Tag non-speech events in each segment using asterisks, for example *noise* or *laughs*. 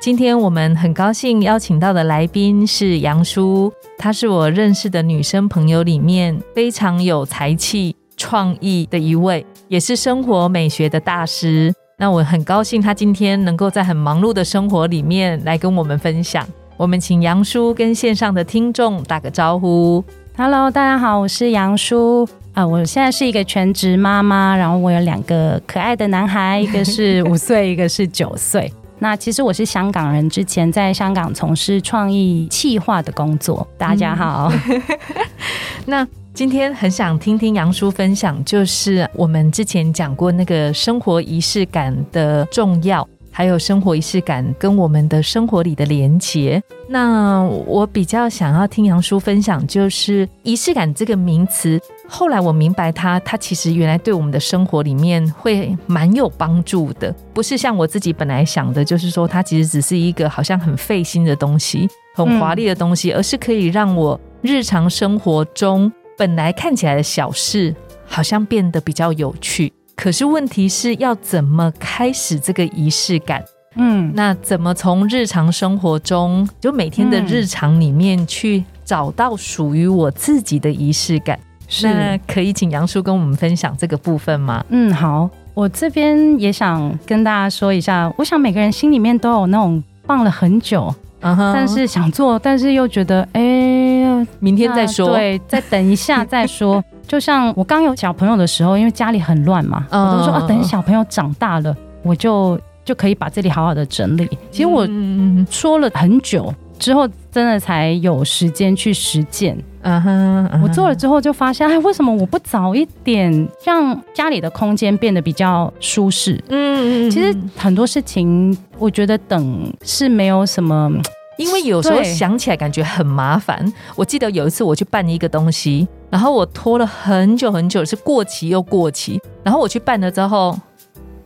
今天我们很高兴邀请到的来宾是杨叔，她是我认识的女生朋友里面非常有才气、创意的一位，也是生活美学的大师。那我很高兴她今天能够在很忙碌的生活里面来跟我们分享。我们请杨叔跟线上的听众打个招呼。Hello，大家好，我是杨叔啊，我现在是一个全职妈妈，然后我有两个可爱的男孩，一个是五岁，一个是九岁。那其实我是香港人，之前在香港从事创意企划的工作。大家好，*laughs* 那今天很想听听杨叔分享，就是我们之前讲过那个生活仪式感的重要。还有生活仪式感跟我们的生活里的连结。那我比较想要听杨叔分享，就是仪式感这个名词。后来我明白，它它其实原来对我们的生活里面会蛮有帮助的，不是像我自己本来想的，就是说它其实只是一个好像很费心的东西、很华丽的东西，而是可以让我日常生活中本来看起来的小事，好像变得比较有趣。可是问题是要怎么开始这个仪式感？嗯，那怎么从日常生活中，就每天的日常里面去找到属于我自己的仪式感？那可以请杨叔跟我们分享这个部分吗？嗯，好，我这边也想跟大家说一下，我想每个人心里面都有那种放了很久，但是想做，但是又觉得哎，明天再说，对，再等一下再说。*laughs* 就像我刚有小朋友的时候，因为家里很乱嘛，我都说啊，等小朋友长大了，我就就可以把这里好好的整理。其实我说了很久之后，真的才有时间去实践。嗯哼，我做了之后就发现，哎，为什么我不早一点让家里的空间变得比较舒适？嗯嗯，其实很多事情，我觉得等是没有什么。因为有时候想起来感觉很麻烦。我记得有一次我去办一个东西，然后我拖了很久很久，是过期又过期。然后我去办了之后，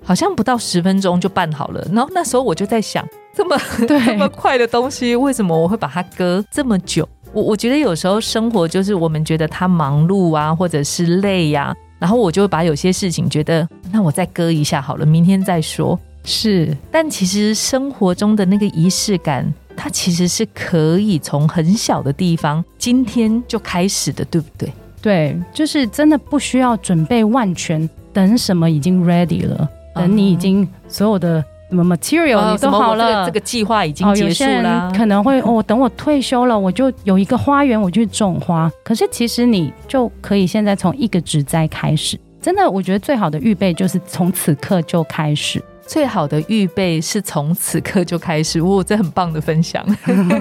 好像不到十分钟就办好了。然后那时候我就在想，这么 *laughs* 这么快的东西，为什么我会把它搁这么久？我我觉得有时候生活就是我们觉得它忙碌啊，或者是累呀，然后我就把有些事情觉得，那我再搁一下好了，明天再说。是，但其实生活中的那个仪式感。它其实是可以从很小的地方，今天就开始的，对不对？对，就是真的不需要准备万全，等什么已经 ready 了，等你已经所有的什么 material 你都好了，这个计划已经结束了。可能会哦，等我退休了，我就有一个花园，我去种花。可是其实你就可以现在从一个植栽开始，真的，我觉得最好的预备就是从此刻就开始。最好的预备是从此刻就开始，哇，这很棒的分享，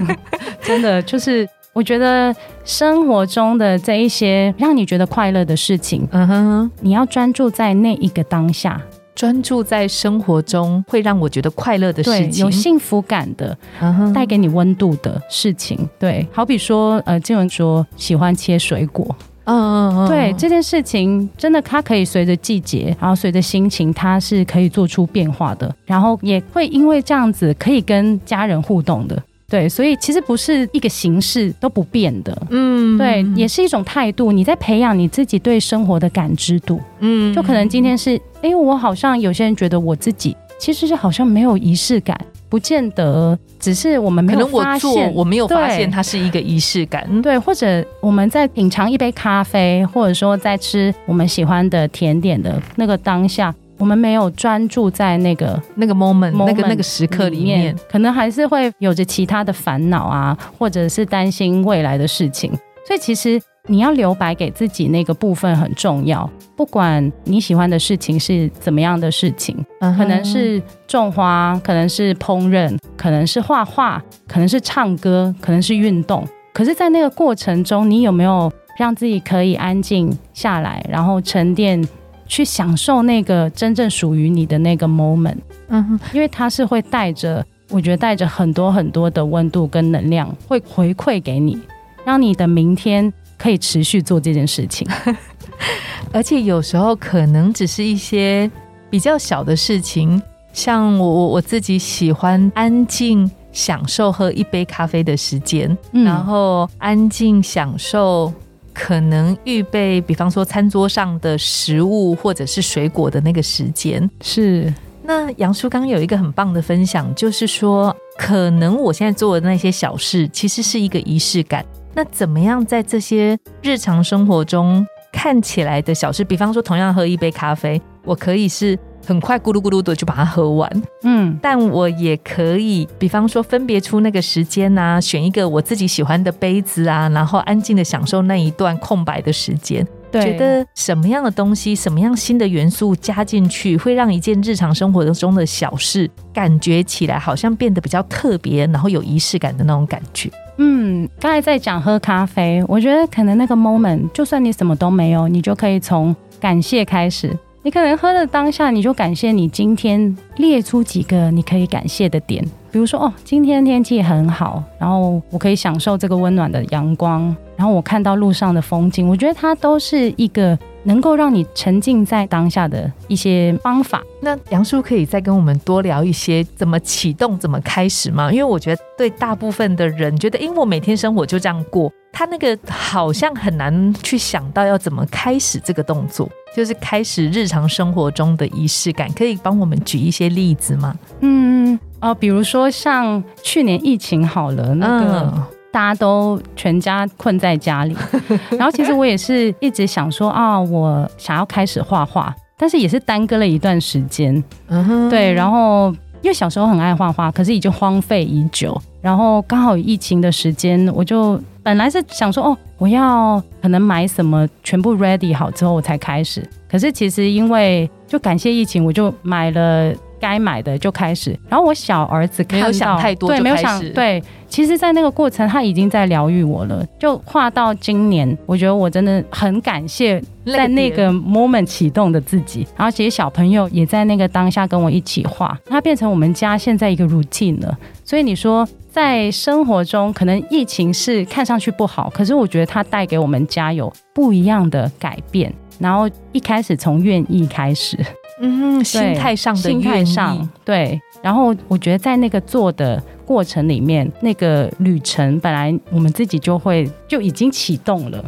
*laughs* 真的就是我觉得生活中的这一些让你觉得快乐的事情，嗯哼，你要专注在那一个当下，专注在生活中会让我觉得快乐的事情，有幸福感的，带给你温度的事情，对，好比说，呃，静文说喜欢切水果。嗯嗯嗯，对这件事情，真的它可以随着季节，然后随着心情，它是可以做出变化的，然后也会因为这样子可以跟家人互动的，对，所以其实不是一个形式都不变的，嗯，对，也是一种态度，你在培养你自己对生活的感知度，嗯，就可能今天是，哎，我好像有些人觉得我自己其实是好像没有仪式感。不见得，只是我们没有发现，我没有发现它是一个仪式感。对，或者我们在品尝一杯咖啡，或者说在吃我们喜欢的甜点的那个当下，我们没有专注在那个那个 moment 那个那个时刻里面，可能还是会有着其他的烦恼啊，或者是担心未来的事情。所以其实。你要留白给自己那个部分很重要，不管你喜欢的事情是怎么样的事情，可能是种花，可能是烹饪，可能是画画，可能是唱歌，可能是运动。可是，在那个过程中，你有没有让自己可以安静下来，然后沉淀，去享受那个真正属于你的那个 moment？嗯哼，因为它是会带着。我觉得带着很多很多的温度跟能量，会回馈给你，让你的明天可以持续做这件事情。*laughs* 而且有时候可能只是一些比较小的事情，像我我我自己喜欢安静享受喝一杯咖啡的时间，然后安静享受可能预备，比方说餐桌上的食物或者是水果的那个时间。是，那杨叔刚有一个很棒的分享，就是说，可能我现在做的那些小事，其实是一个仪式感。那怎么样在这些日常生活中？看起来的小事，比方说同样喝一杯咖啡，我可以是很快咕噜咕噜的就把它喝完，嗯，但我也可以，比方说分别出那个时间啊，选一个我自己喜欢的杯子啊，然后安静的享受那一段空白的时间。觉得什么样的东西，什么样新的元素加进去，会让一件日常生活中的小事感觉起来好像变得比较特别，然后有仪式感的那种感觉。嗯，刚才在讲喝咖啡，我觉得可能那个 moment，就算你什么都没有，你就可以从感谢开始。你可能喝的当下，你就感谢你今天列出几个你可以感谢的点，比如说哦，今天天气很好，然后我可以享受这个温暖的阳光，然后我看到路上的风景，我觉得它都是一个能够让你沉浸在当下的一些方法。那杨叔可以再跟我们多聊一些怎么启动、怎么开始吗？因为我觉得对大部分的人觉得，因为我每天生活就这样过。他那个好像很难去想到要怎么开始这个动作，就是开始日常生活中的仪式感，可以帮我们举一些例子吗？嗯，哦，比如说像去年疫情好了，那个大家都全家困在家里，*laughs* 然后其实我也是一直想说啊，我想要开始画画，但是也是耽搁了一段时间。嗯哼，对，然后因为小时候很爱画画，可是已经荒废已久，然后刚好疫情的时间，我就。本来是想说哦，我要可能买什么，全部 ready 好之后我才开始。可是其实因为就感谢疫情，我就买了该买的就开始。然后我小儿子看到对，没有想对，其实，在那个过程他已经在疗愈我了。就画到今年，我觉得我真的很感谢在那个 moment 启动的自己。然后其实小朋友也在那个当下跟我一起画，它变成我们家现在一个 routine 了。所以你说。在生活中，可能疫情是看上去不好，可是我觉得它带给我们家有不一样的改变。然后一开始从愿意开始，嗯，心态上的心态上，对。然后我觉得在那个做的过程里面，那个旅程本来我们自己就会就已经启动了。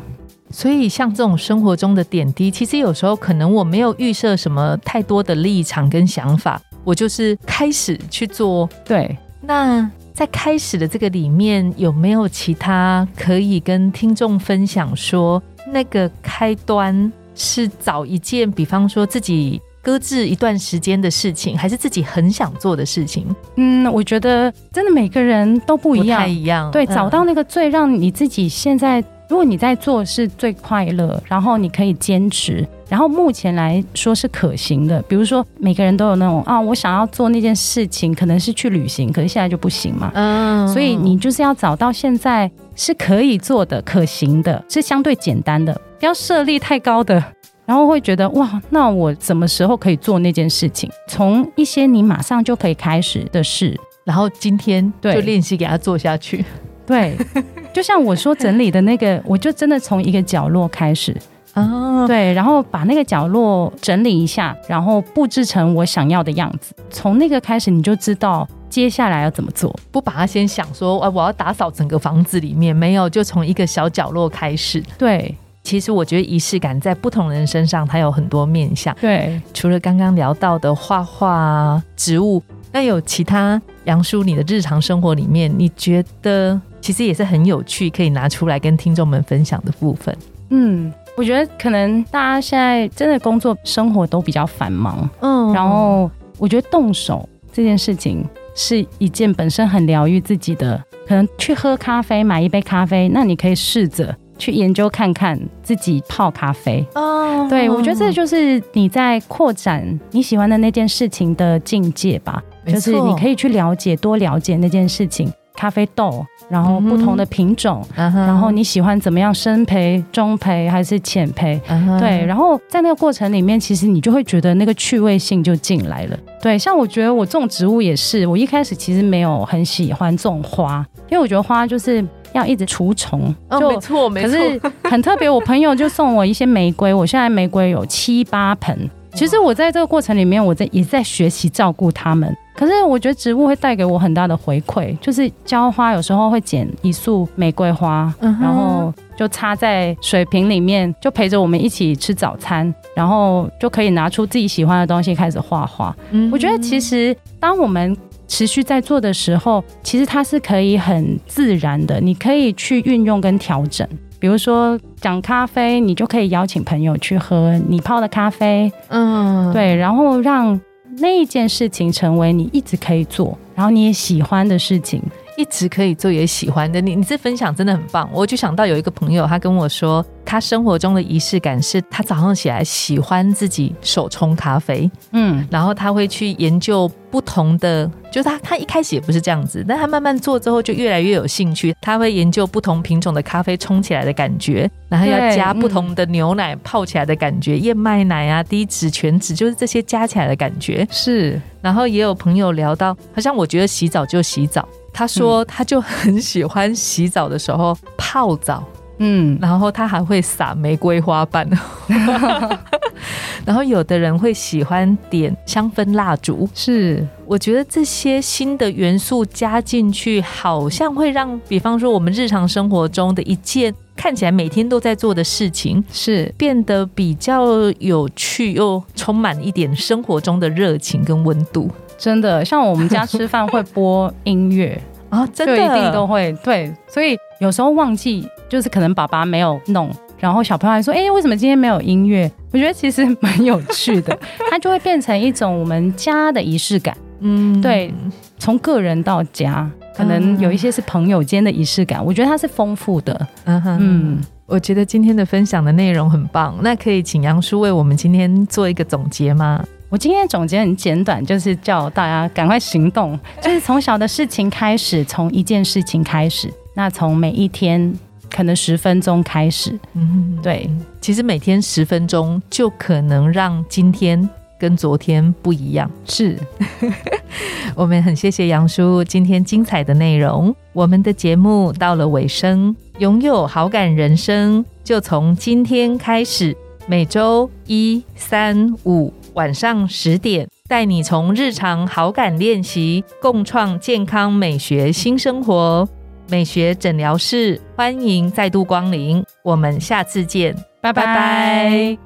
所以像这种生活中的点滴，其实有时候可能我没有预设什么太多的立场跟想法，我就是开始去做。对，那。在开始的这个里面，有没有其他可以跟听众分享？说那个开端是找一件，比方说自己搁置一段时间的事情，还是自己很想做的事情？嗯，我觉得真的每个人都不一样，一样。对，找到那个最让你自己现在，如果你在做是最快乐，然后你可以坚持。然后目前来说是可行的，比如说每个人都有那种啊，我想要做那件事情，可能是去旅行，可是现在就不行嘛。嗯，所以你就是要找到现在是可以做的、可行的，是相对简单的，不要设立太高的，然后会觉得哇，那我什么时候可以做那件事情？从一些你马上就可以开始的事，然后今天就练习给他做下去。对，*laughs* 就像我说整理的那个，我就真的从一个角落开始。哦，对，然后把那个角落整理一下，然后布置成我想要的样子。从那个开始，你就知道接下来要怎么做。不把它先想说，啊，我要打扫整个房子里面，没有，就从一个小角落开始。对，其实我觉得仪式感在不同人身上，它有很多面向。对，除了刚刚聊到的画画、植物，那有其他杨叔你的日常生活里面，你觉得其实也是很有趣，可以拿出来跟听众们分享的部分。嗯。我觉得可能大家现在真的工作生活都比较繁忙，嗯，然后我觉得动手这件事情是一件本身很疗愈自己的。可能去喝咖啡，买一杯咖啡，那你可以试着去研究看看自己泡咖啡。哦，对，我觉得这就是你在扩展你喜欢的那件事情的境界吧。就是你可以去了解，多了解那件事情。咖啡豆，然后不同的品种，然后你喜欢怎么样深培、中培还是浅培？对，然后在那个过程里面，其实你就会觉得那个趣味性就进来了。对，像我觉得我种植物也是，我一开始其实没有很喜欢种花，因为我觉得花就是要一直除虫。就没错，没错。可是很特别，我朋友就送我一些玫瑰，我现在玫瑰有七八盆。其实我在这个过程里面，我在也在学习照顾它们。可是我觉得植物会带给我很大的回馈，就是浇花有时候会剪一束玫瑰花，然后就插在水瓶里面，就陪着我们一起吃早餐，然后就可以拿出自己喜欢的东西开始画画。我觉得其实当我们持续在做的时候，其实它是可以很自然的，你可以去运用跟调整。比如说讲咖啡，你就可以邀请朋友去喝你泡的咖啡，嗯，对，然后让那一件事情成为你一直可以做，然后你也喜欢的事情。一直可以做也喜欢的你，你这分享真的很棒。我就想到有一个朋友，他跟我说，他生活中的仪式感是他早上起来喜欢自己手冲咖啡，嗯，然后他会去研究不同的，就是他他一开始也不是这样子，但他慢慢做之后就越来越有兴趣。他会研究不同品种的咖啡冲起来的感觉，然后要加不同的牛奶泡起来的感觉，燕麦奶啊、低脂、全脂，就是这些加起来的感觉是。然后也有朋友聊到，好像我觉得洗澡就洗澡。他说，他就很喜欢洗澡的时候泡澡，嗯，然后他还会撒玫瑰花瓣，*laughs* *laughs* 然后有的人会喜欢点香氛蜡烛，是，我觉得这些新的元素加进去，好像会让，比方说我们日常生活中的一件看起来每天都在做的事情，是。变得比较有趣，又充满一点生活中的热情跟温度。真的，像我们家吃饭会播音乐啊，*laughs* 真的一定都会对，所以有时候忘记，就是可能爸爸没有弄，然后小朋友还说：“哎，为什么今天没有音乐？”我觉得其实蛮有趣的，*laughs* 它就会变成一种我们家的仪式感。嗯，对，从个人到家，可能有一些是朋友间的仪式感，我觉得它是丰富的。嗯哼，我觉得今天的分享的内容很棒，那可以请杨叔为我们今天做一个总结吗？我今天总结很简短，就是叫大家赶快行动，*laughs* 就是从小的事情开始，从一件事情开始，那从每一天可能十分钟开始，嗯，对，其实每天十分钟就可能让今天跟昨天不一样。是，*laughs* 我们很谢谢杨叔今天精彩的内容。我们的节目到了尾声，拥有好感人生就从今天开始，每周一、三、五。晚上十点，带你从日常好感练习，共创健康美学新生活。美学诊疗室，欢迎再度光临，我们下次见，拜拜。